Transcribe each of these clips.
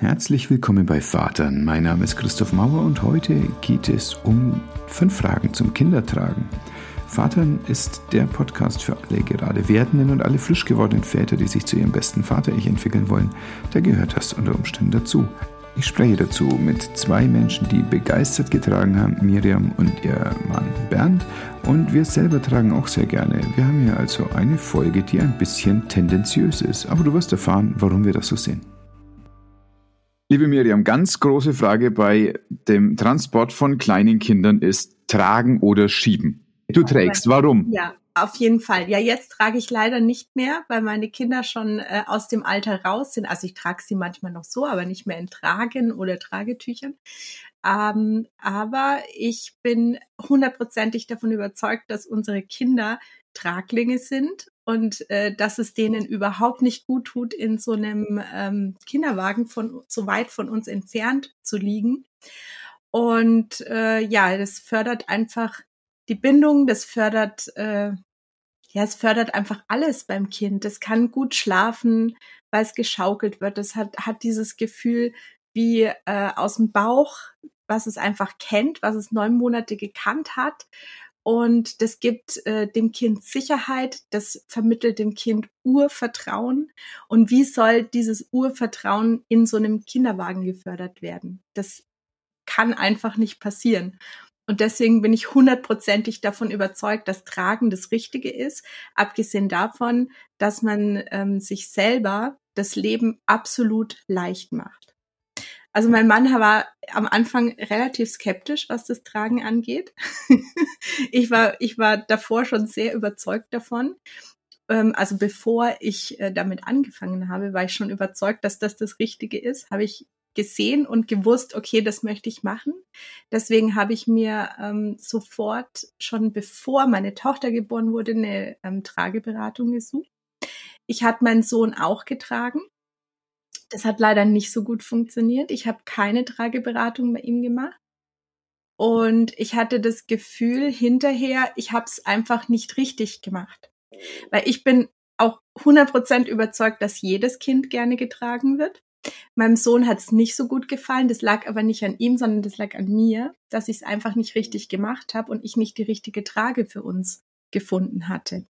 Herzlich willkommen bei Vatern. Mein Name ist Christoph Mauer und heute geht es um fünf Fragen zum Kindertragen. Vatern ist der Podcast für alle gerade werdenden und alle frisch gewordenen Väter, die sich zu ihrem besten Vater-Ich entwickeln wollen. Da gehört das unter Umständen dazu. Ich spreche dazu mit zwei Menschen, die begeistert getragen haben, Miriam und ihr Mann Bernd. Und wir selber tragen auch sehr gerne. Wir haben hier also eine Folge, die ein bisschen tendenziös ist. Aber du wirst erfahren, warum wir das so sehen. Liebe Miriam, ganz große Frage bei dem Transport von kleinen Kindern ist tragen oder schieben. Du trägst, warum? Ja, auf jeden Fall. Ja, jetzt trage ich leider nicht mehr, weil meine Kinder schon äh, aus dem Alter raus sind. Also ich trage sie manchmal noch so, aber nicht mehr in Tragen oder Tragetüchern. Ähm, aber ich bin hundertprozentig davon überzeugt, dass unsere Kinder Traglinge sind und äh, dass es denen überhaupt nicht gut tut, in so einem ähm, Kinderwagen von so weit von uns entfernt zu liegen. Und äh, ja, das fördert einfach die Bindung, das fördert äh, ja, es fördert einfach alles beim Kind. Es kann gut schlafen, weil es geschaukelt wird. Es hat, hat dieses Gefühl wie äh, aus dem Bauch, was es einfach kennt, was es neun Monate gekannt hat und das gibt äh, dem Kind Sicherheit, das vermittelt dem Kind Urvertrauen. Und wie soll dieses Urvertrauen in so einem Kinderwagen gefördert werden? Das kann einfach nicht passieren. Und deswegen bin ich hundertprozentig davon überzeugt, dass Tragen das Richtige ist, abgesehen davon, dass man ähm, sich selber das Leben absolut leicht macht. Also mein Mann war am Anfang relativ skeptisch, was das Tragen angeht. ich war, ich war davor schon sehr überzeugt davon. Ähm, also bevor ich äh, damit angefangen habe, war ich schon überzeugt, dass das das Richtige ist. Habe ich gesehen und gewusst, okay, das möchte ich machen. Deswegen habe ich mir ähm, sofort schon bevor meine Tochter geboren wurde eine ähm, Trageberatung gesucht. Ich hatte meinen Sohn auch getragen das hat leider nicht so gut funktioniert. Ich habe keine Trageberatung bei ihm gemacht. Und ich hatte das Gefühl hinterher, ich habe es einfach nicht richtig gemacht. Weil ich bin auch 100% überzeugt, dass jedes Kind gerne getragen wird. Meinem Sohn hat es nicht so gut gefallen. Das lag aber nicht an ihm, sondern das lag an mir, dass ich es einfach nicht richtig gemacht habe und ich nicht die richtige Trage für uns gefunden hatte.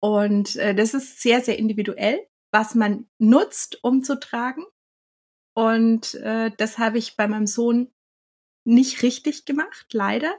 Und äh, das ist sehr, sehr individuell was man nutzt, um zu tragen. Und äh, das habe ich bei meinem Sohn nicht richtig gemacht, leider.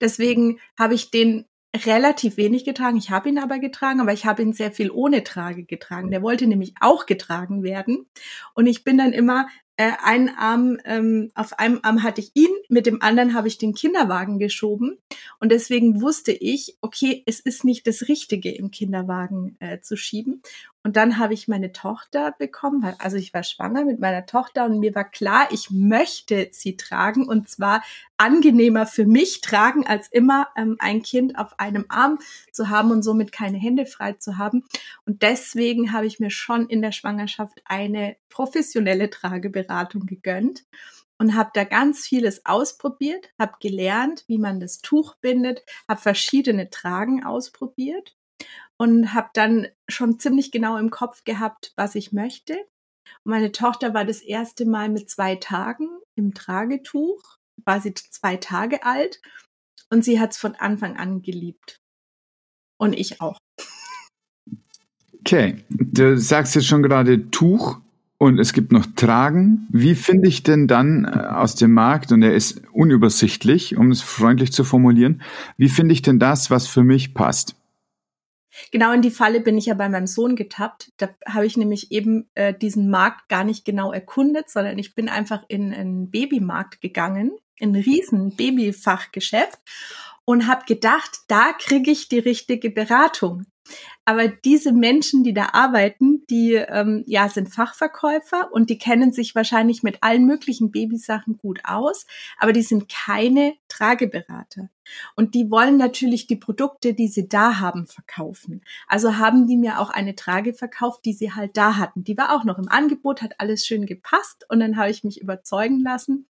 Deswegen habe ich den relativ wenig getragen. Ich habe ihn aber getragen, aber ich habe ihn sehr viel ohne Trage getragen. Der wollte nämlich auch getragen werden. Und ich bin dann immer äh, einen Arm, ähm, auf einem Arm hatte ich ihn, mit dem anderen habe ich den Kinderwagen geschoben. Und deswegen wusste ich, okay, es ist nicht das Richtige, im Kinderwagen äh, zu schieben. Und dann habe ich meine Tochter bekommen, weil, also ich war schwanger mit meiner Tochter und mir war klar, ich möchte sie tragen und zwar angenehmer für mich tragen, als immer ähm, ein Kind auf einem Arm zu haben und somit keine Hände frei zu haben. Und deswegen habe ich mir schon in der Schwangerschaft eine professionelle Trageberatung gegönnt und habe da ganz vieles ausprobiert, habe gelernt, wie man das Tuch bindet, habe verschiedene Tragen ausprobiert und habe dann schon ziemlich genau im Kopf gehabt, was ich möchte. Und meine Tochter war das erste Mal mit zwei Tagen im Tragetuch, war sie zwei Tage alt und sie hat es von Anfang an geliebt. Und ich auch. Okay, du sagst jetzt schon gerade Tuch und es gibt noch Tragen. Wie finde ich denn dann äh, aus dem Markt, und er ist unübersichtlich, um es freundlich zu formulieren, wie finde ich denn das, was für mich passt? Genau in die Falle bin ich ja bei meinem Sohn getappt. Da habe ich nämlich eben äh, diesen Markt gar nicht genau erkundet, sondern ich bin einfach in einen Babymarkt gegangen, in ein riesen Babyfachgeschäft und habe gedacht, da kriege ich die richtige Beratung. Aber diese Menschen, die da arbeiten, die ähm, ja sind Fachverkäufer und die kennen sich wahrscheinlich mit allen möglichen Babysachen gut aus, aber die sind keine Trageberater. Und die wollen natürlich die Produkte, die sie da haben, verkaufen. Also haben die mir auch eine Trage verkauft, die sie halt da hatten. Die war auch noch im Angebot, hat alles schön gepasst und dann habe ich mich überzeugen lassen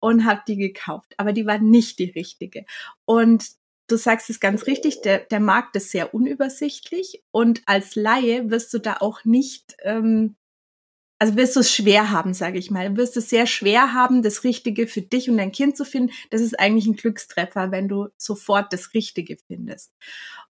und habe die gekauft. Aber die war nicht die richtige. Und du sagst es ganz richtig, der, der Markt ist sehr unübersichtlich und als Laie wirst du da auch nicht, ähm, also wirst du es schwer haben, sage ich mal. Du wirst es sehr schwer haben, das Richtige für dich und dein Kind zu finden. Das ist eigentlich ein Glückstreffer, wenn du sofort das Richtige findest.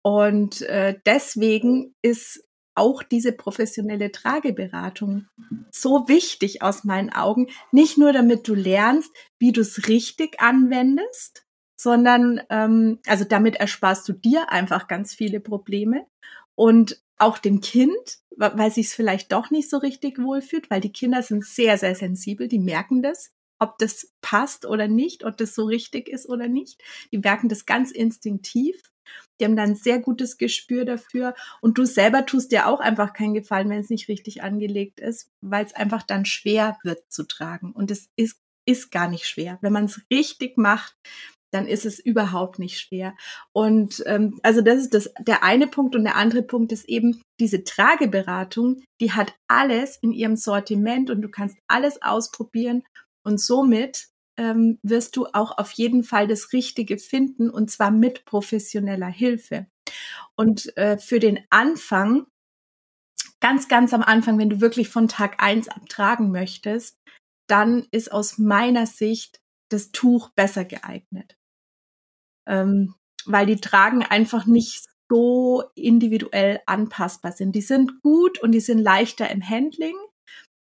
Und äh, deswegen ist auch diese professionelle Trageberatung so wichtig aus meinen Augen. Nicht nur, damit du lernst, wie du es richtig anwendest, sondern ähm, also damit ersparst du dir einfach ganz viele Probleme und auch dem Kind, weil sich es vielleicht doch nicht so richtig wohlfühlt, weil die Kinder sind sehr, sehr sensibel, die merken das, ob das passt oder nicht, ob das so richtig ist oder nicht. Die merken das ganz instinktiv. Die haben dann ein sehr gutes Gespür dafür. Und du selber tust dir auch einfach keinen Gefallen, wenn es nicht richtig angelegt ist, weil es einfach dann schwer wird zu tragen. Und es ist, ist gar nicht schwer. Wenn man es richtig macht, dann ist es überhaupt nicht schwer. Und ähm, also das ist das der eine Punkt und der andere Punkt ist eben diese Trageberatung, die hat alles in ihrem Sortiment und du kannst alles ausprobieren und somit ähm, wirst du auch auf jeden Fall das Richtige finden und zwar mit professioneller Hilfe. Und äh, für den Anfang, ganz, ganz am Anfang, wenn du wirklich von Tag eins abtragen möchtest, dann ist aus meiner Sicht das Tuch besser geeignet. Ähm, weil die Tragen einfach nicht so individuell anpassbar sind. Die sind gut und die sind leichter im Handling.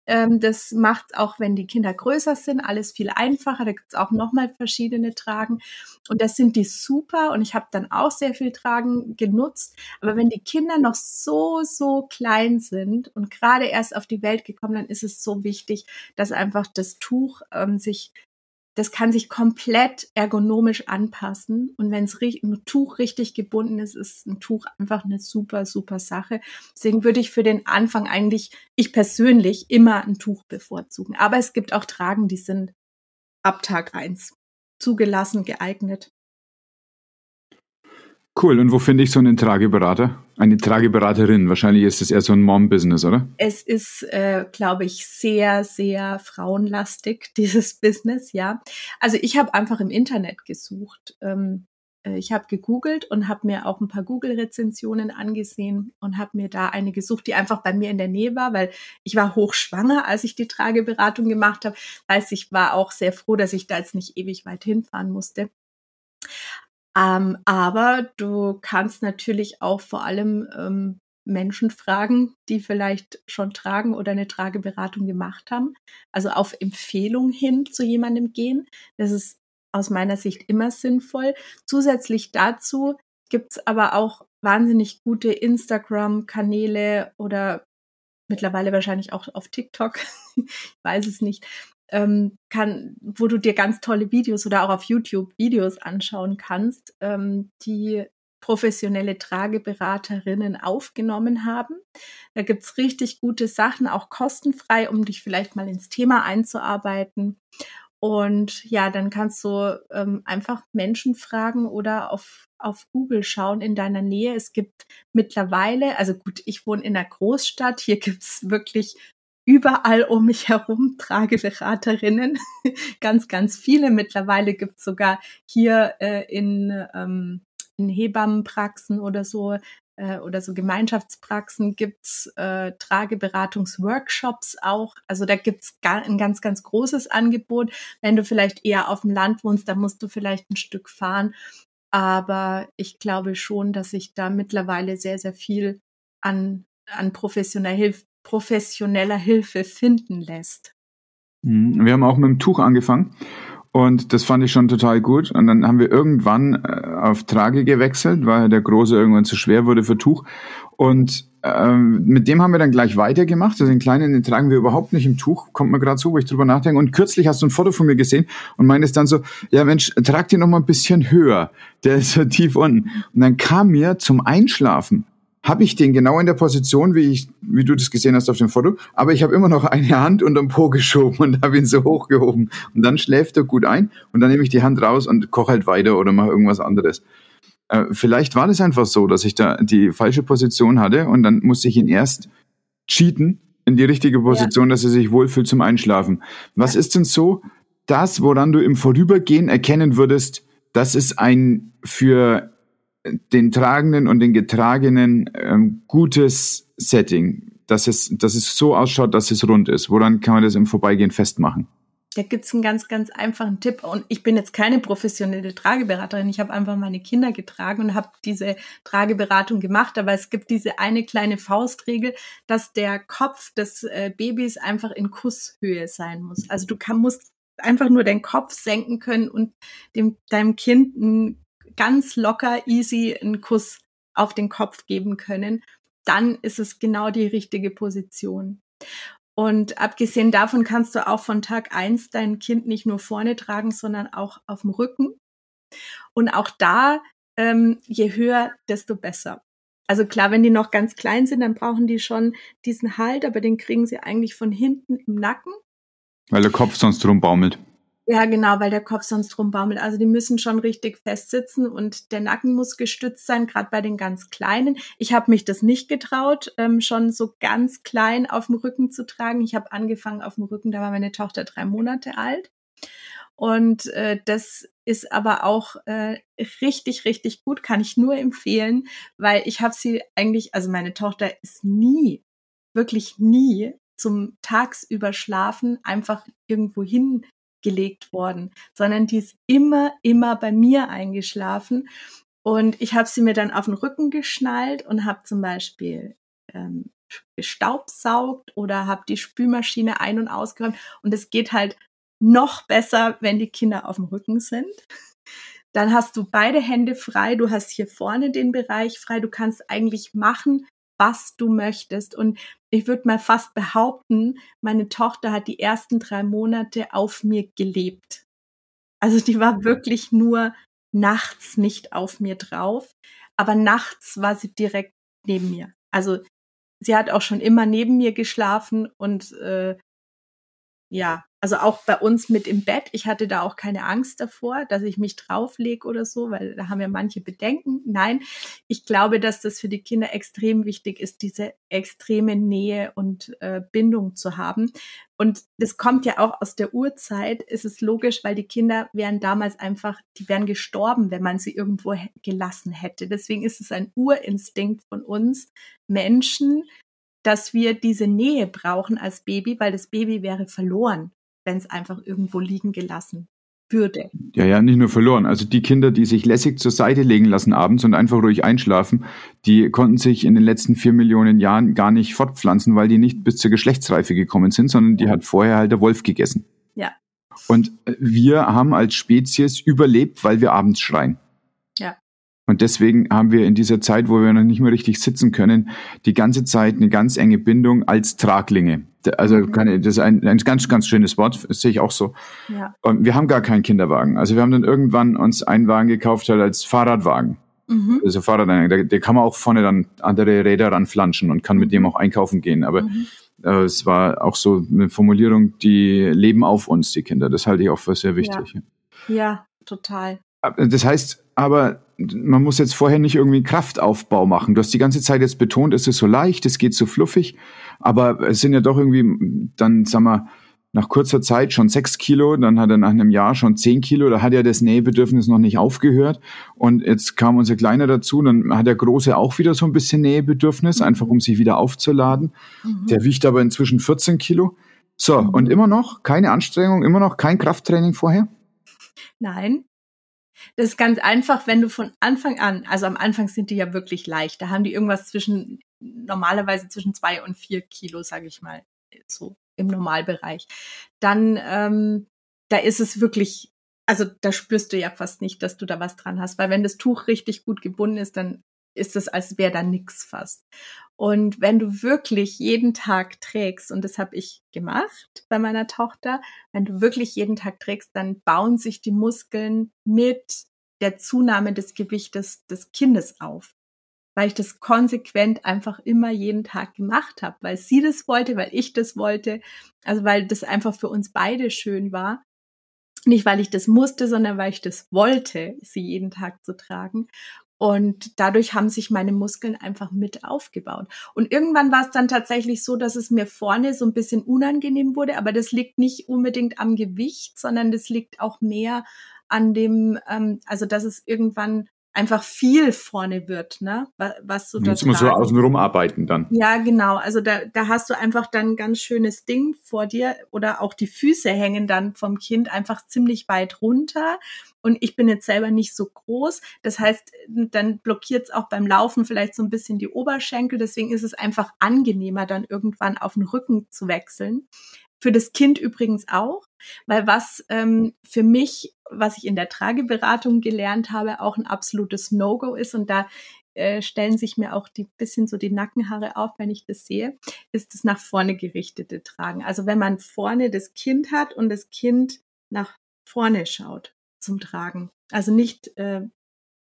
Ähm, das macht auch, wenn die Kinder größer sind, alles viel einfacher. Da gibt's auch nochmal verschiedene Tragen. Und das sind die super. Und ich habe dann auch sehr viel Tragen genutzt. Aber wenn die Kinder noch so, so klein sind und gerade erst auf die Welt gekommen, dann ist es so wichtig, dass einfach das Tuch ähm, sich das kann sich komplett ergonomisch anpassen. Und wenn es ein Tuch richtig gebunden ist, ist ein Tuch einfach eine super, super Sache. Deswegen würde ich für den Anfang eigentlich, ich persönlich, immer ein Tuch bevorzugen. Aber es gibt auch Tragen, die sind ab Tag eins zugelassen, geeignet. Cool. Und wo finde ich so einen Trageberater? Eine Trageberaterin. Wahrscheinlich ist es eher so ein Mom-Business, oder? Es ist, äh, glaube ich, sehr, sehr frauenlastig, dieses Business, ja. Also ich habe einfach im Internet gesucht. Ähm, äh, ich habe gegoogelt und habe mir auch ein paar Google-Rezensionen angesehen und habe mir da eine gesucht, die einfach bei mir in der Nähe war, weil ich war hochschwanger, als ich die Trageberatung gemacht habe. Heißt, ich war auch sehr froh, dass ich da jetzt nicht ewig weit hinfahren musste. Ähm, aber du kannst natürlich auch vor allem ähm, Menschen fragen, die vielleicht schon tragen oder eine Trageberatung gemacht haben. Also auf Empfehlung hin zu jemandem gehen. Das ist aus meiner Sicht immer sinnvoll. Zusätzlich dazu gibt's aber auch wahnsinnig gute Instagram-Kanäle oder mittlerweile wahrscheinlich auch auf TikTok, ich weiß es nicht, ähm, kann, wo du dir ganz tolle Videos oder auch auf YouTube Videos anschauen kannst, ähm, die professionelle Trageberaterinnen aufgenommen haben. Da gibt's richtig gute Sachen, auch kostenfrei, um dich vielleicht mal ins Thema einzuarbeiten. Und ja, dann kannst du ähm, einfach Menschen fragen oder auf, auf Google schauen in deiner Nähe. Es gibt mittlerweile, also gut, ich wohne in einer Großstadt, hier gibt's wirklich überall um mich herum Trageberaterinnen. ganz, ganz viele. Mittlerweile gibt es sogar hier äh, in, ähm, in Hebammenpraxen oder so äh, oder so Gemeinschaftspraxen gibt's äh, Trageberatungsworkshops auch. Also da gibt's gar, ein ganz, ganz großes Angebot. Wenn du vielleicht eher auf dem Land wohnst, dann musst du vielleicht ein Stück fahren. Aber ich glaube schon, dass sich da mittlerweile sehr, sehr viel an, an professioneller Hilfe professioneller Hilfe finden lässt. Mhm. Wir haben auch mit dem Tuch angefangen und das fand ich schon total gut. Und dann haben wir irgendwann äh, auf Trage gewechselt, weil der Große irgendwann zu schwer wurde für Tuch. Und ähm, mit dem haben wir dann gleich weitergemacht. Also den kleinen, den tragen wir überhaupt nicht im Tuch. Kommt mir gerade so, wo ich drüber nachdenke. Und kürzlich hast du ein Foto von mir gesehen und meintest dann so, ja Mensch, trag den noch mal ein bisschen höher. Der ist so tief unten. Und dann kam mir zum Einschlafen habe ich den genau in der Position, wie ich, wie du das gesehen hast auf dem Foto, aber ich habe immer noch eine Hand unterm Po geschoben und habe ihn so hochgehoben. Und dann schläft er gut ein und dann nehme ich die Hand raus und koche halt weiter oder mache irgendwas anderes. Äh, vielleicht war das einfach so, dass ich da die falsche Position hatte und dann musste ich ihn erst cheaten in die richtige Position, ja. dass er sich wohlfühlt zum Einschlafen. Was ja. ist denn so das, woran du im Vorübergehen erkennen würdest, das ist ein für den Tragenden und den Getragenen ähm, gutes Setting. dass es, dass es so ausschaut, dass es rund ist? Woran kann man das im Vorbeigehen festmachen? Da gibt's einen ganz, ganz einfachen Tipp. Und ich bin jetzt keine professionelle Trageberaterin. Ich habe einfach meine Kinder getragen und habe diese Trageberatung gemacht. Aber es gibt diese eine kleine Faustregel, dass der Kopf des äh, Babys einfach in Kusshöhe sein muss. Also du kann, musst einfach nur den Kopf senken können und dem, deinem Kind ein ganz locker, easy einen Kuss auf den Kopf geben können. Dann ist es genau die richtige Position. Und abgesehen davon kannst du auch von Tag eins dein Kind nicht nur vorne tragen, sondern auch auf dem Rücken. Und auch da, ähm, je höher, desto besser. Also klar, wenn die noch ganz klein sind, dann brauchen die schon diesen Halt, aber den kriegen sie eigentlich von hinten im Nacken. Weil der Kopf sonst rumbaumelt. Ja, genau, weil der Kopf sonst rumbaumelt. Also die müssen schon richtig festsitzen und der Nacken muss gestützt sein, gerade bei den ganz Kleinen. Ich habe mich das nicht getraut, ähm, schon so ganz klein auf dem Rücken zu tragen. Ich habe angefangen auf dem Rücken, da war meine Tochter drei Monate alt. Und äh, das ist aber auch äh, richtig, richtig gut, kann ich nur empfehlen, weil ich habe sie eigentlich, also meine Tochter ist nie, wirklich nie zum tagsüber Schlafen einfach irgendwo hin gelegt worden, sondern die ist immer, immer bei mir eingeschlafen. Und ich habe sie mir dann auf den Rücken geschnallt und habe zum Beispiel ähm, gestaubsaugt oder habe die Spülmaschine ein- und ausgeräumt. Und es geht halt noch besser, wenn die Kinder auf dem Rücken sind. Dann hast du beide Hände frei, du hast hier vorne den Bereich frei, du kannst eigentlich machen, was du möchtest. Und ich würde mal fast behaupten, meine Tochter hat die ersten drei Monate auf mir gelebt. Also die war wirklich nur nachts nicht auf mir drauf, aber nachts war sie direkt neben mir. Also sie hat auch schon immer neben mir geschlafen und äh, ja, also auch bei uns mit im Bett. Ich hatte da auch keine Angst davor, dass ich mich drauflege oder so, weil da haben ja manche Bedenken. Nein, ich glaube, dass das für die Kinder extrem wichtig ist, diese extreme Nähe und äh, Bindung zu haben. Und das kommt ja auch aus der Urzeit. Es ist logisch, weil die Kinder wären damals einfach, die wären gestorben, wenn man sie irgendwo gelassen hätte. Deswegen ist es ein Urinstinkt von uns Menschen, dass wir diese Nähe brauchen als Baby, weil das Baby wäre verloren wenn es einfach irgendwo liegen gelassen würde. Ja, ja, nicht nur verloren. Also die Kinder, die sich lässig zur Seite legen lassen abends und einfach ruhig einschlafen, die konnten sich in den letzten vier Millionen Jahren gar nicht fortpflanzen, weil die nicht bis zur Geschlechtsreife gekommen sind, sondern die hat vorher halt der Wolf gegessen. Ja. Und wir haben als Spezies überlebt, weil wir abends schreien. Und deswegen haben wir in dieser Zeit, wo wir noch nicht mehr richtig sitzen können, die ganze Zeit eine ganz enge Bindung als Traglinge. Also kann, das ist ein, ein ganz, ganz schönes Wort, das sehe ich auch so. Ja. Und wir haben gar keinen Kinderwagen. Also wir haben dann irgendwann uns einen Wagen gekauft halt als Fahrradwagen. Mhm. Also Fahrradwagen, der, der kann man auch vorne dann andere Räder ranflanschen und kann mit dem auch einkaufen gehen. Aber mhm. äh, es war auch so eine Formulierung, die leben auf uns, die Kinder. Das halte ich auch für sehr wichtig. ja, ja total. Das heißt aber, man muss jetzt vorher nicht irgendwie Kraftaufbau machen. Du hast die ganze Zeit jetzt betont, es ist so leicht, es geht so fluffig, aber es sind ja doch irgendwie dann, sag mal, nach kurzer Zeit schon sechs Kilo, dann hat er nach einem Jahr schon zehn Kilo, da hat ja das Nähebedürfnis noch nicht aufgehört und jetzt kam unser Kleiner dazu, dann hat der Große auch wieder so ein bisschen Nähebedürfnis, mhm. einfach um sich wieder aufzuladen. Mhm. Der wiegt aber inzwischen 14 Kilo. So, und immer noch keine Anstrengung, immer noch kein Krafttraining vorher? Nein, das ist ganz einfach, wenn du von Anfang an, also am Anfang sind die ja wirklich leicht. Da haben die irgendwas zwischen, normalerweise zwischen zwei und vier Kilo, sage ich mal, so im Normalbereich. Dann, ähm, da ist es wirklich, also da spürst du ja fast nicht, dass du da was dran hast, weil wenn das Tuch richtig gut gebunden ist, dann ist es, als wäre da nix fast. Und wenn du wirklich jeden Tag trägst, und das habe ich gemacht bei meiner Tochter, wenn du wirklich jeden Tag trägst, dann bauen sich die Muskeln mit der Zunahme des Gewichtes des Kindes auf. Weil ich das konsequent einfach immer jeden Tag gemacht habe, weil sie das wollte, weil ich das wollte, also weil das einfach für uns beide schön war. Nicht, weil ich das musste, sondern weil ich das wollte, sie jeden Tag zu tragen. Und dadurch haben sich meine Muskeln einfach mit aufgebaut. Und irgendwann war es dann tatsächlich so, dass es mir vorne so ein bisschen unangenehm wurde, aber das liegt nicht unbedingt am Gewicht, sondern das liegt auch mehr an dem, ähm, also dass es irgendwann einfach viel vorne wird, ne? Was so Jetzt muss so außenrum arbeiten dann. Ja, genau. Also da, da hast du einfach dann ein ganz schönes Ding vor dir oder auch die Füße hängen dann vom Kind einfach ziemlich weit runter. Und ich bin jetzt selber nicht so groß. Das heißt, dann blockiert es auch beim Laufen vielleicht so ein bisschen die Oberschenkel. Deswegen ist es einfach angenehmer, dann irgendwann auf den Rücken zu wechseln. Für das Kind übrigens auch, weil was ähm, für mich, was ich in der Trageberatung gelernt habe, auch ein absolutes No-Go ist und da äh, stellen sich mir auch die bisschen so die Nackenhaare auf, wenn ich das sehe, ist das nach vorne gerichtete Tragen. Also wenn man vorne das Kind hat und das Kind nach vorne schaut zum Tragen. Also nicht äh,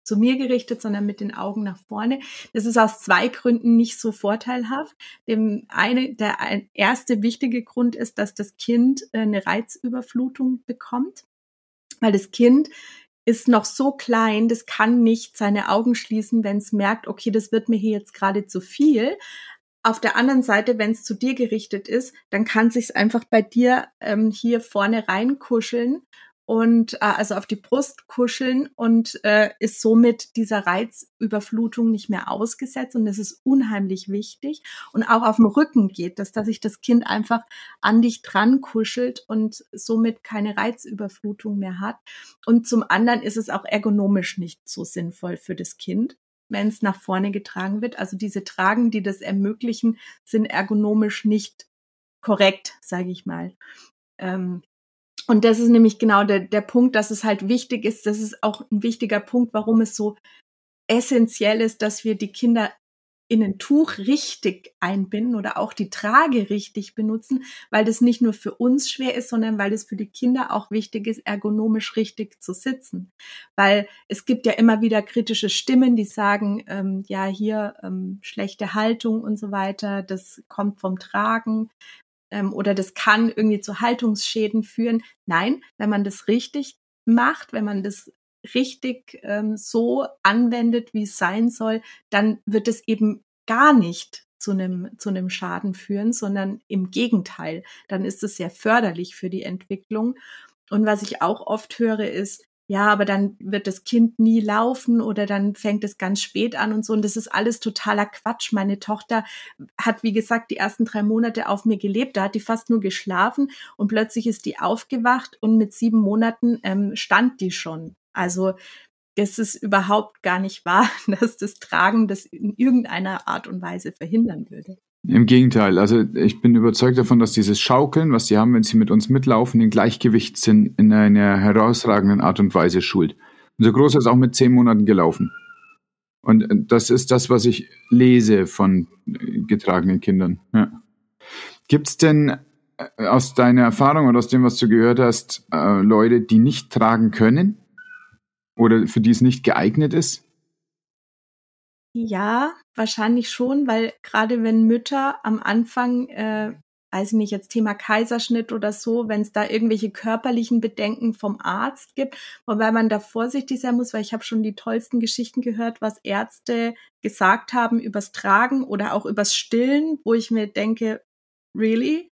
zu mir gerichtet, sondern mit den Augen nach vorne. Das ist aus zwei Gründen nicht so vorteilhaft. Dem eine, der erste wichtige Grund ist, dass das Kind äh, eine Reizüberflutung bekommt, weil das Kind ist noch so klein, das kann nicht seine Augen schließen, wenn es merkt, okay, das wird mir hier jetzt gerade zu viel. Auf der anderen Seite, wenn es zu dir gerichtet ist, dann kann sich einfach bei dir ähm, hier vorne reinkuscheln und äh, also auf die Brust kuscheln und äh, ist somit dieser Reizüberflutung nicht mehr ausgesetzt und das ist unheimlich wichtig und auch auf dem Rücken geht das, dass sich das Kind einfach an dich dran kuschelt und somit keine Reizüberflutung mehr hat und zum anderen ist es auch ergonomisch nicht so sinnvoll für das Kind wenn es nach vorne getragen wird. Also diese Tragen, die das ermöglichen, sind ergonomisch nicht korrekt, sage ich mal. Ähm, und das ist nämlich genau der, der Punkt, dass es halt wichtig ist. Das ist auch ein wichtiger Punkt, warum es so essentiell ist, dass wir die Kinder in ein Tuch richtig einbinden oder auch die Trage richtig benutzen, weil das nicht nur für uns schwer ist, sondern weil es für die Kinder auch wichtig ist, ergonomisch richtig zu sitzen. Weil es gibt ja immer wieder kritische Stimmen, die sagen, ähm, ja, hier ähm, schlechte Haltung und so weiter, das kommt vom Tragen ähm, oder das kann irgendwie zu Haltungsschäden führen. Nein, wenn man das richtig macht, wenn man das richtig ähm, so anwendet, wie es sein soll, dann wird es eben gar nicht zu einem, zu einem Schaden führen, sondern im Gegenteil. Dann ist es sehr förderlich für die Entwicklung. Und was ich auch oft höre, ist, ja, aber dann wird das Kind nie laufen oder dann fängt es ganz spät an und so. Und das ist alles totaler Quatsch. Meine Tochter hat, wie gesagt, die ersten drei Monate auf mir gelebt. Da hat die fast nur geschlafen und plötzlich ist die aufgewacht und mit sieben Monaten ähm, stand die schon. Also das ist überhaupt gar nicht wahr, dass das Tragen das in irgendeiner Art und Weise verhindern würde. Im Gegenteil, also ich bin überzeugt davon, dass dieses Schaukeln, was sie haben, wenn sie mit uns mitlaufen, den Gleichgewichtssinn in einer herausragenden Art und Weise schult. Unser Großer ist auch mit zehn Monaten gelaufen. Und das ist das, was ich lese von äh, getragenen Kindern. Ja. Gibt es denn äh, aus deiner Erfahrung oder aus dem, was du gehört hast, äh, Leute, die nicht tragen können oder für die es nicht geeignet ist? Ja, wahrscheinlich schon, weil gerade wenn Mütter am Anfang, äh, weiß ich nicht, jetzt Thema Kaiserschnitt oder so, wenn es da irgendwelche körperlichen Bedenken vom Arzt gibt, wobei man da vorsichtig sein muss, weil ich habe schon die tollsten Geschichten gehört, was Ärzte gesagt haben übers Tragen oder auch übers Stillen, wo ich mir denke, really?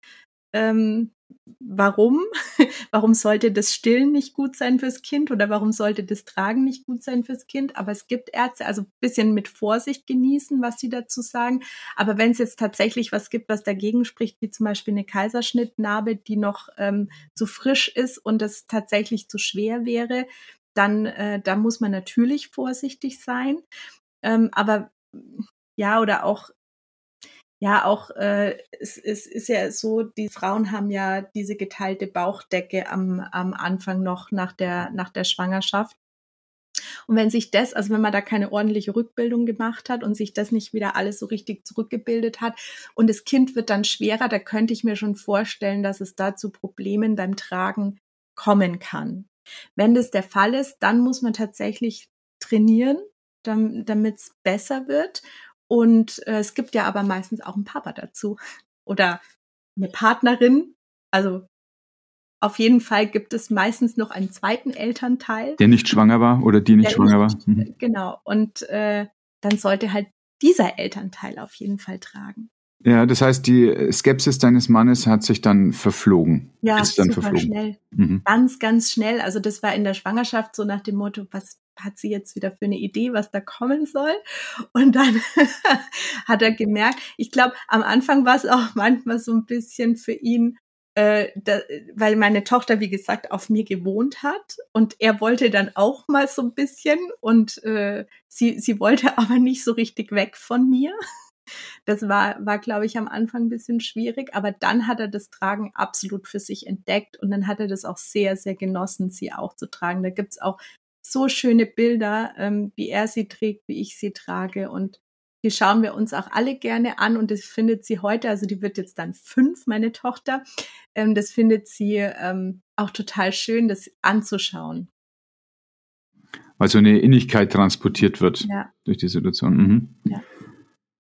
Ähm, warum? warum sollte das Stillen nicht gut sein fürs Kind oder warum sollte das Tragen nicht gut sein fürs Kind? Aber es gibt Ärzte, also bisschen mit Vorsicht genießen, was sie dazu sagen. Aber wenn es jetzt tatsächlich was gibt, was dagegen spricht, wie zum Beispiel eine Kaiserschnittnarbe, die noch ähm, zu frisch ist und es tatsächlich zu schwer wäre, dann äh, da muss man natürlich vorsichtig sein. Ähm, aber ja, oder auch ja auch, äh, es, es ist ja so, die Frauen haben ja diese geteilte Bauchdecke am, am Anfang noch nach der, nach der Schwangerschaft. Und wenn sich das, also wenn man da keine ordentliche Rückbildung gemacht hat und sich das nicht wieder alles so richtig zurückgebildet hat und das Kind wird dann schwerer, da könnte ich mir schon vorstellen, dass es da zu Problemen beim Tragen kommen kann. Wenn das der Fall ist, dann muss man tatsächlich trainieren, damit es besser wird. Und äh, es gibt ja aber meistens auch einen Papa dazu oder eine Partnerin. Also auf jeden Fall gibt es meistens noch einen zweiten Elternteil. Der nicht schwanger war oder die nicht schwanger nicht, war. Mhm. Genau. Und äh, dann sollte halt dieser Elternteil auf jeden Fall tragen. Ja, das heißt, die Skepsis deines Mannes hat sich dann verflogen. Ja, ist dann super verflogen. schnell. Mhm. Ganz, ganz schnell. Also das war in der Schwangerschaft so nach dem Motto, was hat sie jetzt wieder für eine Idee, was da kommen soll? Und dann hat er gemerkt, ich glaube, am Anfang war es auch manchmal so ein bisschen für ihn, äh, da, weil meine Tochter, wie gesagt, auf mir gewohnt hat und er wollte dann auch mal so ein bisschen und äh, sie, sie wollte aber nicht so richtig weg von mir. Das war, war glaube ich, am Anfang ein bisschen schwierig, aber dann hat er das Tragen absolut für sich entdeckt und dann hat er das auch sehr, sehr genossen, sie auch zu tragen. Da gibt's auch so schöne Bilder, ähm, wie er sie trägt, wie ich sie trage und die schauen wir uns auch alle gerne an und das findet sie heute, also die wird jetzt dann fünf, meine Tochter, ähm, das findet sie ähm, auch total schön, das anzuschauen. Also eine Innigkeit transportiert wird ja. durch die Situation. Mhm. Ja.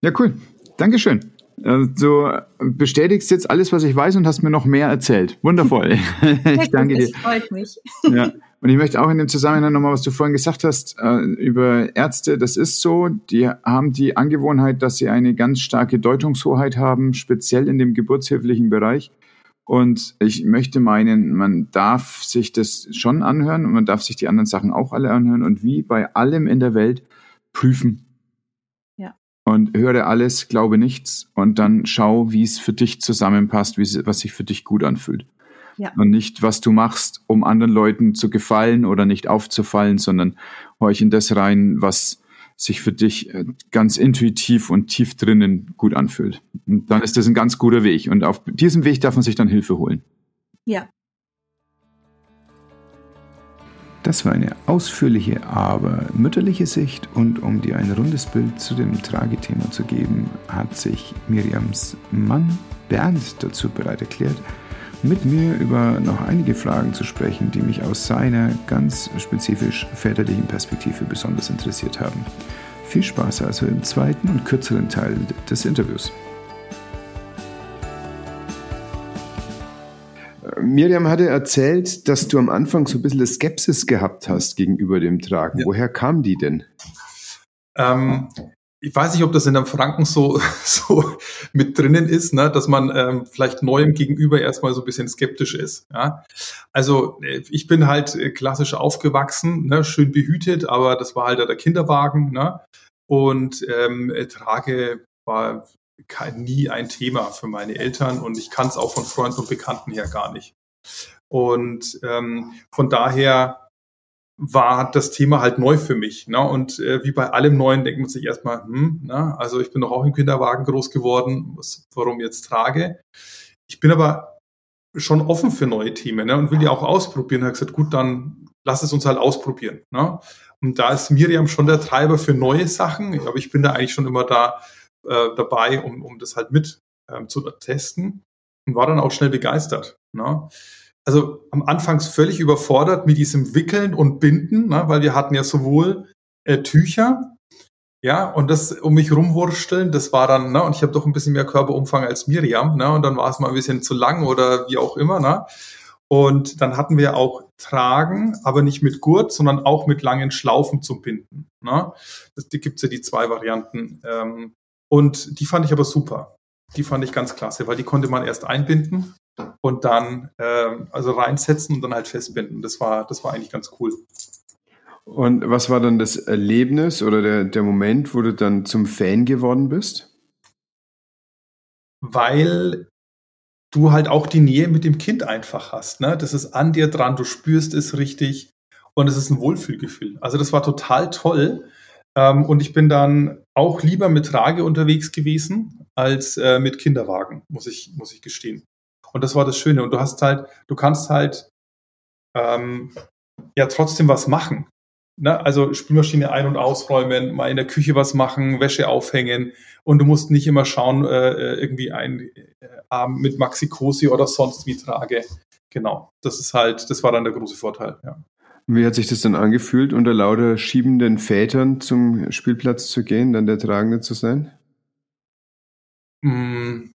ja, cool. Dankeschön. Also, du bestätigst jetzt alles, was ich weiß und hast mir noch mehr erzählt. Wundervoll. ich danke dir. Das freut mich. Ja. Und ich möchte auch in dem Zusammenhang nochmal, was du vorhin gesagt hast, äh, über Ärzte, das ist so, die haben die Angewohnheit, dass sie eine ganz starke Deutungshoheit haben, speziell in dem geburtshilflichen Bereich. Und ich möchte meinen, man darf sich das schon anhören und man darf sich die anderen Sachen auch alle anhören und wie bei allem in der Welt prüfen und höre alles, glaube nichts und dann schau, wie es für dich zusammenpasst, wie was sich für dich gut anfühlt. Ja. Und nicht, was du machst, um anderen Leuten zu gefallen oder nicht aufzufallen, sondern horch in das rein, was sich für dich äh, ganz intuitiv und tief drinnen gut anfühlt. Und dann ist das ein ganz guter Weg. Und auf diesem Weg darf man sich dann Hilfe holen. Ja, Das war eine ausführliche, aber mütterliche Sicht und um dir ein rundes Bild zu dem Tragethema zu geben, hat sich Miriams Mann Bernd dazu bereit erklärt, mit mir über noch einige Fragen zu sprechen, die mich aus seiner ganz spezifisch väterlichen Perspektive besonders interessiert haben. Viel Spaß also im zweiten und kürzeren Teil des Interviews. Miriam hatte erzählt, dass du am Anfang so ein bisschen Skepsis gehabt hast gegenüber dem Tragen. Ja. Woher kam die denn? Ähm, ich weiß nicht, ob das in einem Franken so, so mit drinnen ist, ne, dass man ähm, vielleicht neuem gegenüber erstmal so ein bisschen skeptisch ist. Ja? Also äh, ich bin halt äh, klassisch aufgewachsen, ne, schön behütet, aber das war halt der Kinderwagen. Ne? Und ähm, trage war nie ein Thema für meine Eltern und ich kann es auch von Freunden und Bekannten her gar nicht. Und ähm, von daher war das Thema halt neu für mich. Ne? Und äh, wie bei allem Neuen denkt man sich erstmal, hm, ne? also ich bin doch auch im Kinderwagen groß geworden, was, warum jetzt trage. Ich bin aber schon offen für neue Themen ne? und will die auch ausprobieren. Ich habe gesagt, gut, dann lass es uns halt ausprobieren. Ne? Und da ist Miriam schon der Treiber für neue Sachen, aber ich bin da eigentlich schon immer da, äh, dabei, um, um das halt mit ähm, zu testen und war dann auch schnell begeistert. Ne? Also am Anfangs völlig überfordert mit diesem Wickeln und Binden, ne? weil wir hatten ja sowohl äh, Tücher, ja, und das um mich rumwursteln, das war dann, ne, und ich habe doch ein bisschen mehr Körperumfang als Miriam, ne, und dann war es mal ein bisschen zu lang oder wie auch immer, ne. Und dann hatten wir auch Tragen, aber nicht mit Gurt, sondern auch mit langen Schlaufen zum Binden. Ne? Das, die gibt's ja die zwei Varianten. Ähm, und die fand ich aber super. Die fand ich ganz klasse, weil die konnte man erst einbinden und dann äh, also reinsetzen und dann halt festbinden. Das war, das war eigentlich ganz cool. Und was war dann das Erlebnis oder der, der Moment, wo du dann zum Fan geworden bist? Weil du halt auch die Nähe mit dem Kind einfach hast. Ne? Das ist an dir dran, du spürst es richtig und es ist ein Wohlfühlgefühl. Also das war total toll. Ähm, und ich bin dann auch lieber mit Trage unterwegs gewesen als äh, mit Kinderwagen, muss ich, muss ich gestehen. Und das war das Schöne. Und du hast halt, du kannst halt ähm, ja trotzdem was machen. Ne? Also Spülmaschine ein- und ausräumen, mal in der Küche was machen, Wäsche aufhängen und du musst nicht immer schauen, äh, äh irgendwie ein äh, Arm mit Maxi Cosi oder sonst wie trage. Genau, das ist halt, das war dann der große Vorteil. Ja. Wie hat sich das dann angefühlt, unter lauter schiebenden Vätern zum Spielplatz zu gehen, dann der Tragende zu sein? Mm,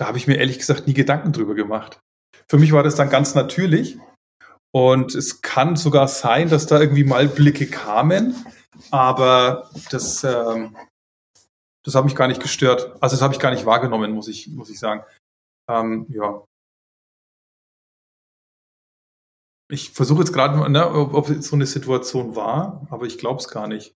da habe ich mir ehrlich gesagt nie Gedanken drüber gemacht. Für mich war das dann ganz natürlich. Und es kann sogar sein, dass da irgendwie mal Blicke kamen, aber das, ähm, das hat mich gar nicht gestört. Also das habe ich gar nicht wahrgenommen, muss ich, muss ich sagen. Ähm, ja, Ich versuche jetzt gerade, ne, ob, es so eine Situation war, aber ich glaube es gar nicht.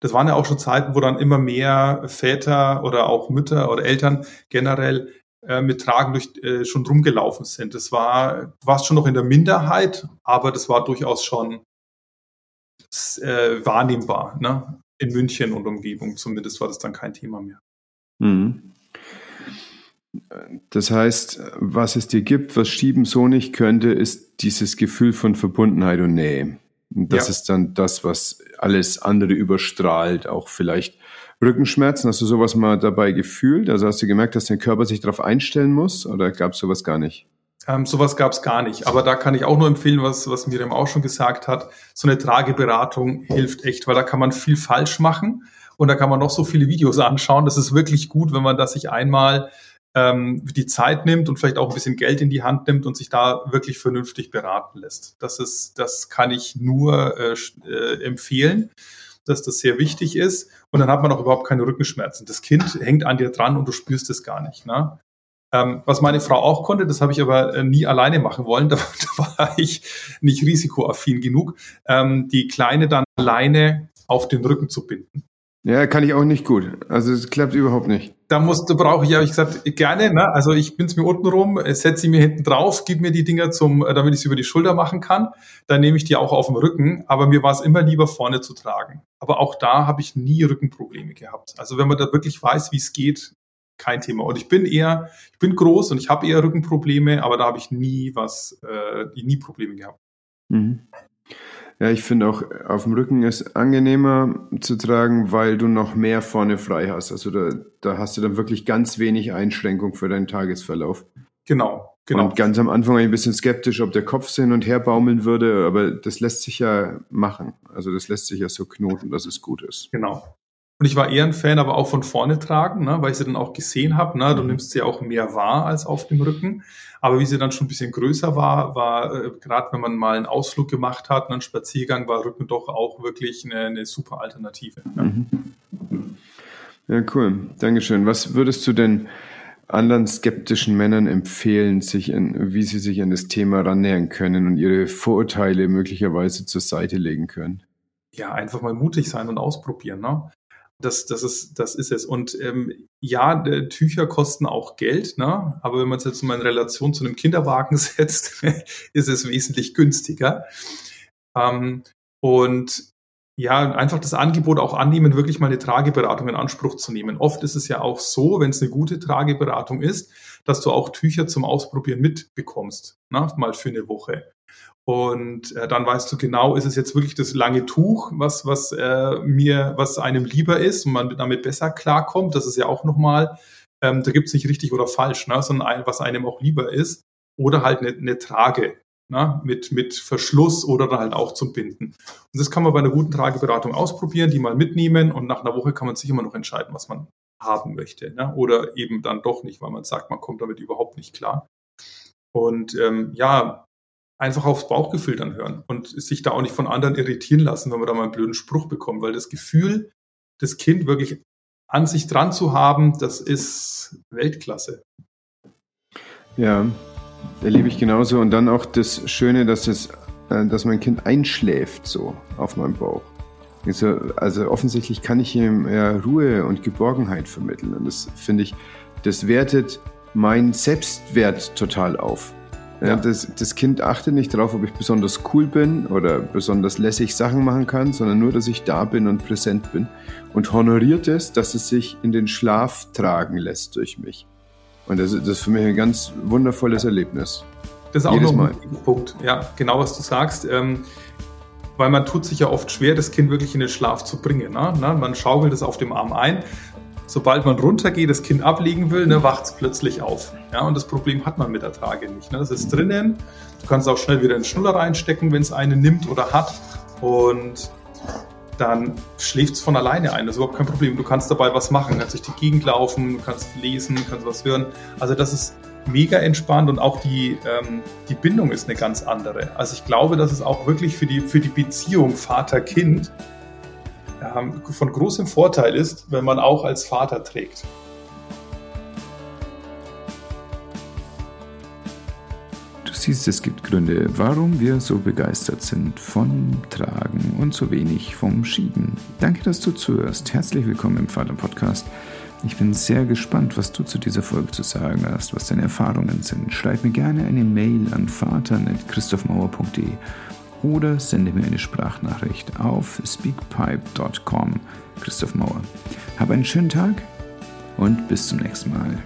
Das waren ja auch schon Zeiten, wo dann immer mehr Väter oder auch Mütter oder Eltern generell mit Tragen durch, äh, schon rumgelaufen sind. Das war, du warst schon noch in der Minderheit, aber das war durchaus schon äh, wahrnehmbar. Ne? In München und Umgebung zumindest war das dann kein Thema mehr. Mhm. Das heißt, was es dir gibt, was Schieben so nicht könnte, ist dieses Gefühl von Verbundenheit und Nähe. Und das ja. ist dann das, was alles andere überstrahlt, auch vielleicht Rückenschmerzen. Hast du sowas mal dabei gefühlt? Also hast du gemerkt, dass dein Körper sich darauf einstellen muss oder gab es sowas gar nicht? Ähm, sowas gab es gar nicht. Aber da kann ich auch nur empfehlen, was, was Miriam auch schon gesagt hat. So eine Trageberatung hilft echt, weil da kann man viel falsch machen und da kann man noch so viele Videos anschauen. Das ist wirklich gut, wenn man das sich einmal ähm, die Zeit nimmt und vielleicht auch ein bisschen Geld in die Hand nimmt und sich da wirklich vernünftig beraten lässt. Das ist, das kann ich nur äh, äh, empfehlen, dass das sehr wichtig ist. Und dann hat man auch überhaupt keine Rückenschmerzen. Das Kind hängt an dir dran und du spürst es gar nicht. Ne? Ähm, was meine Frau auch konnte, das habe ich aber äh, nie alleine machen wollen. Da, da war ich nicht risikoaffin genug, ähm, die Kleine dann alleine auf den Rücken zu binden. Ja, kann ich auch nicht gut. Also es klappt überhaupt nicht. Da musst du brauche ich, habe ich gesagt, gerne. Ne? Also ich bin's mir unten rum, setze sie mir hinten drauf, gib mir die Dinger zum, äh, damit ich sie über die Schulter machen kann. Dann nehme ich die auch auf dem Rücken. Aber mir war es immer lieber vorne zu tragen. Aber auch da habe ich nie Rückenprobleme gehabt. Also wenn man da wirklich weiß, wie es geht, kein Thema. Und ich bin eher, ich bin groß und ich habe eher Rückenprobleme, aber da habe ich nie was, äh, nie Probleme gehabt. Mhm. Ja, ich finde auch auf dem Rücken ist angenehmer zu tragen, weil du noch mehr vorne frei hast. Also da, da hast du dann wirklich ganz wenig Einschränkung für deinen Tagesverlauf. Genau, genau. Und ganz am Anfang war ich ein bisschen skeptisch, ob der Kopf hin und her baumeln würde, aber das lässt sich ja machen. Also das lässt sich ja so knoten, dass es gut ist. Genau. Und ich war eher ein Fan, aber auch von vorne tragen, ne, weil ich sie dann auch gesehen habe. Ne, du mhm. nimmst sie auch mehr wahr als auf dem Rücken. Aber wie sie dann schon ein bisschen größer war, war äh, gerade wenn man mal einen Ausflug gemacht hat, einen Spaziergang, war Rücken doch auch wirklich eine, eine super Alternative. Ja. Mhm. ja, cool. Dankeschön. Was würdest du denn anderen skeptischen Männern empfehlen, sich in, wie sie sich an das Thema rannähern können und ihre Vorurteile möglicherweise zur Seite legen können? Ja, einfach mal mutig sein und ausprobieren. Ne? Das, das, ist, das ist es. Und ähm, ja, Tücher kosten auch Geld, ne? aber wenn man es jetzt mal in Relation zu einem Kinderwagen setzt, ist es wesentlich günstiger. Ähm, und ja, einfach das Angebot auch annehmen, wirklich mal eine Trageberatung in Anspruch zu nehmen. Oft ist es ja auch so, wenn es eine gute Trageberatung ist, dass du auch Tücher zum Ausprobieren mitbekommst, ne? mal für eine Woche. Und äh, dann weißt du genau, ist es jetzt wirklich das lange Tuch, was, was äh, mir, was einem lieber ist und man damit besser klarkommt. Das ist ja auch nochmal, ähm, da gibt es nicht richtig oder falsch, ne? sondern ein, was einem auch lieber ist. Oder halt eine, eine Trage ne? mit, mit Verschluss oder dann halt auch zum Binden. Und das kann man bei einer guten Trageberatung ausprobieren, die mal mitnehmen und nach einer Woche kann man sich immer noch entscheiden, was man haben möchte. Ne? Oder eben dann doch nicht, weil man sagt, man kommt damit überhaupt nicht klar. Und ähm, ja, einfach aufs Bauchgefühl dann hören und sich da auch nicht von anderen irritieren lassen, wenn man da mal einen blöden Spruch bekommt, weil das Gefühl, das Kind wirklich an sich dran zu haben, das ist Weltklasse. Ja, erlebe ich genauso. Und dann auch das Schöne, dass, das, äh, dass mein Kind einschläft so auf meinem Bauch. Also, also offensichtlich kann ich ihm ja Ruhe und Geborgenheit vermitteln. Und das finde ich, das wertet meinen Selbstwert total auf. Ja. Das, das Kind achtet nicht darauf, ob ich besonders cool bin oder besonders lässig Sachen machen kann, sondern nur, dass ich da bin und präsent bin und honoriert es, dass es sich in den Schlaf tragen lässt durch mich. Und das, das ist für mich ein ganz wundervolles Erlebnis. Das ist auch Jedes noch ein Punkt. Ja, genau was du sagst. Ähm, weil man tut sich ja oft schwer, das Kind wirklich in den Schlaf zu bringen. Ne? Man schaukelt es auf dem Arm ein sobald man runtergeht, das Kind ablegen will, ne, wacht es plötzlich auf. Ja, und das Problem hat man mit der Trage nicht. Ne? Das ist drinnen. Du kannst auch schnell wieder in den Schnuller reinstecken, wenn es eine nimmt oder hat. Und dann schläft es von alleine ein. Das ist überhaupt kein Problem. Du kannst dabei was machen, du kannst durch die Gegend laufen, du kannst lesen, kannst was hören. Also das ist mega entspannt und auch die, ähm, die Bindung ist eine ganz andere. Also ich glaube, dass es auch wirklich für die, für die Beziehung Vater-Kind von großem Vorteil ist, wenn man auch als Vater trägt. Du siehst, es gibt Gründe, warum wir so begeistert sind von Tragen und so wenig vom Schieben. Danke, dass du zuhörst. Herzlich willkommen im Vater Podcast. Ich bin sehr gespannt, was du zu dieser Folge zu sagen hast, was deine Erfahrungen sind. Schreib mir gerne eine Mail an vater.christophmauer.de oder sende mir eine Sprachnachricht auf speakpipe.com. Christoph Mauer. Hab einen schönen Tag und bis zum nächsten Mal.